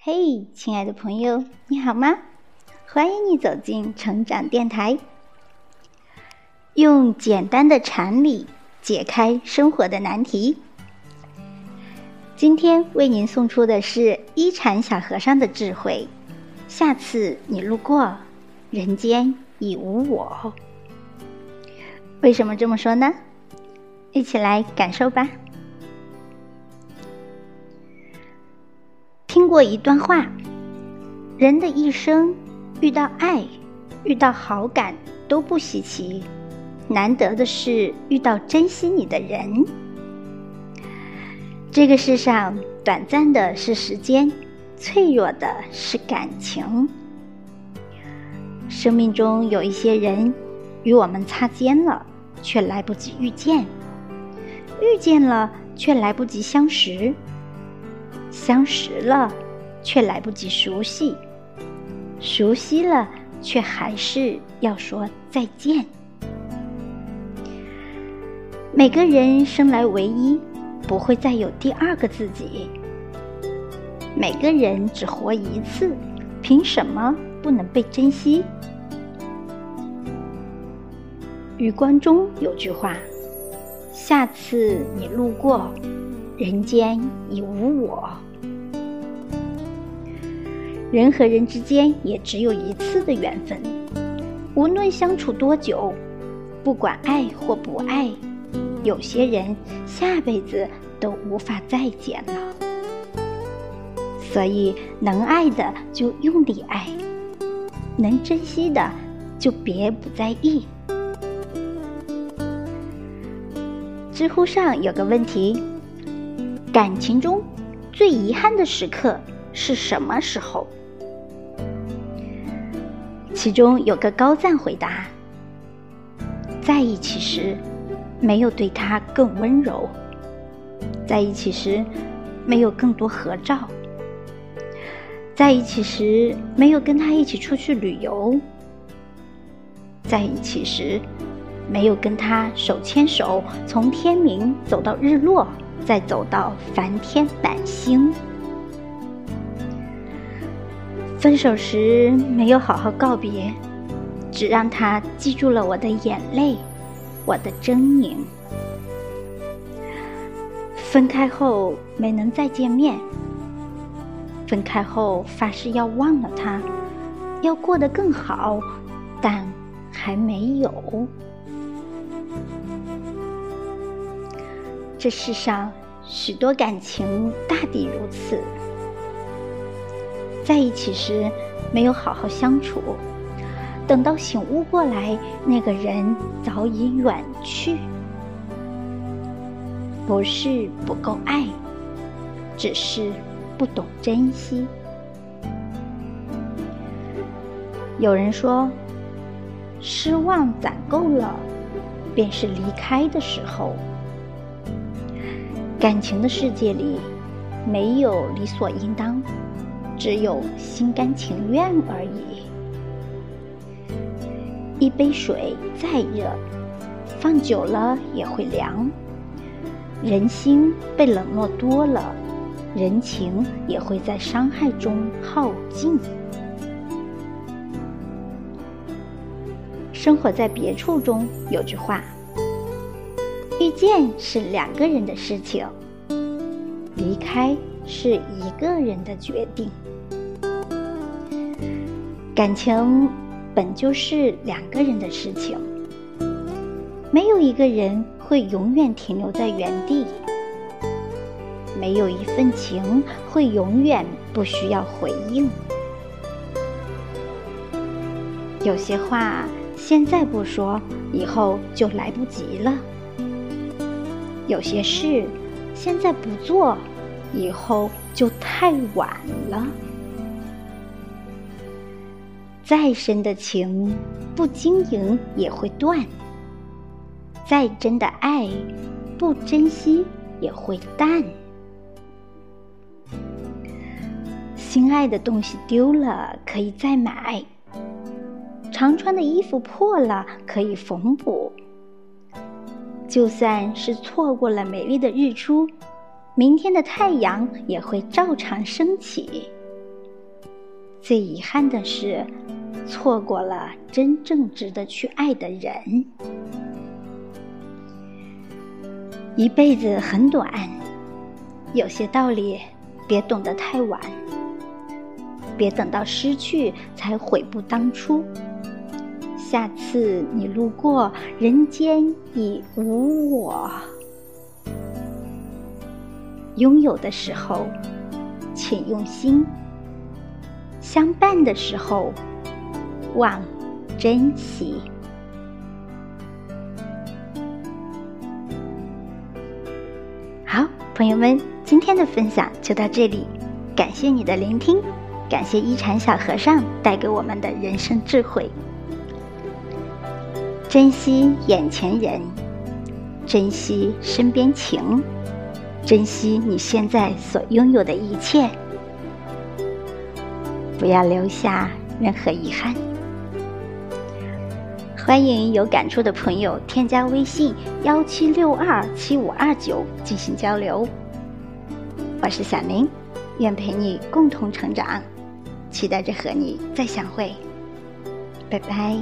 嘿，亲爱的朋友，你好吗？欢迎你走进成长电台，用简单的禅理解开生活的难题。今天为您送出的是一禅小和尚的智慧。下次你路过，人间已无我。为什么这么说呢？一起来感受吧。听过一段话：人的一生，遇到爱、遇到好感都不稀奇，难得的是遇到珍惜你的人。这个世上，短暂的是时间，脆弱的是感情。生命中有一些人，与我们擦肩了。却来不及遇见，遇见了却来不及相识，相识了却来不及熟悉，熟悉了却还是要说再见。每个人生来唯一，不会再有第二个自己。每个人只活一次，凭什么不能被珍惜？余光中有句话：“下次你路过，人间已无我。”人和人之间也只有一次的缘分，无论相处多久，不管爱或不爱，有些人下辈子都无法再见了。所以，能爱的就用力爱，能珍惜的就别不在意。知乎上有个问题：感情中最遗憾的时刻是什么时候？其中有个高赞回答：在一起时没有对他更温柔，在一起时没有更多合照，在一起时没有跟他一起出去旅游，在一起时。没有跟他手牵手，从天明走到日落，再走到梵天满星。分手时没有好好告别，只让他记住了我的眼泪，我的狰狞。分开后没能再见面，分开后发誓要忘了他，要过得更好，但还没有。这世上许多感情大抵如此，在一起时没有好好相处，等到醒悟过来，那个人早已远去。不是不够爱，只是不懂珍惜。有人说，失望攒够了，便是离开的时候。感情的世界里，没有理所应当，只有心甘情愿而已。一杯水再热，放久了也会凉；人心被冷落多了，人情也会在伤害中耗尽。生活在别处中有句话。遇见是两个人的事情，离开是一个人的决定。感情本就是两个人的事情，没有一个人会永远停留在原地，没有一份情会永远不需要回应。有些话现在不说，以后就来不及了。有些事现在不做，以后就太晚了。再深的情，不经营也会断；再真的爱，不珍惜也会淡。心爱的东西丢了可以再买，常穿的衣服破了可以缝补。就算是错过了美丽的日出，明天的太阳也会照常升起。最遗憾的是，错过了真正值得去爱的人。一辈子很短，有些道理别懂得太晚，别等到失去才悔不当初。下次你路过，人间已无我。拥有的时候，请用心；相伴的时候，望珍惜。好，朋友们，今天的分享就到这里，感谢你的聆听，感谢一禅小和尚带给我们的人生智慧。珍惜眼前人，珍惜身边情，珍惜你现在所拥有的一切，不要留下任何遗憾。欢迎有感触的朋友添加微信幺七六二七五二九进行交流。我是小林，愿陪你共同成长，期待着和你再相会。拜拜。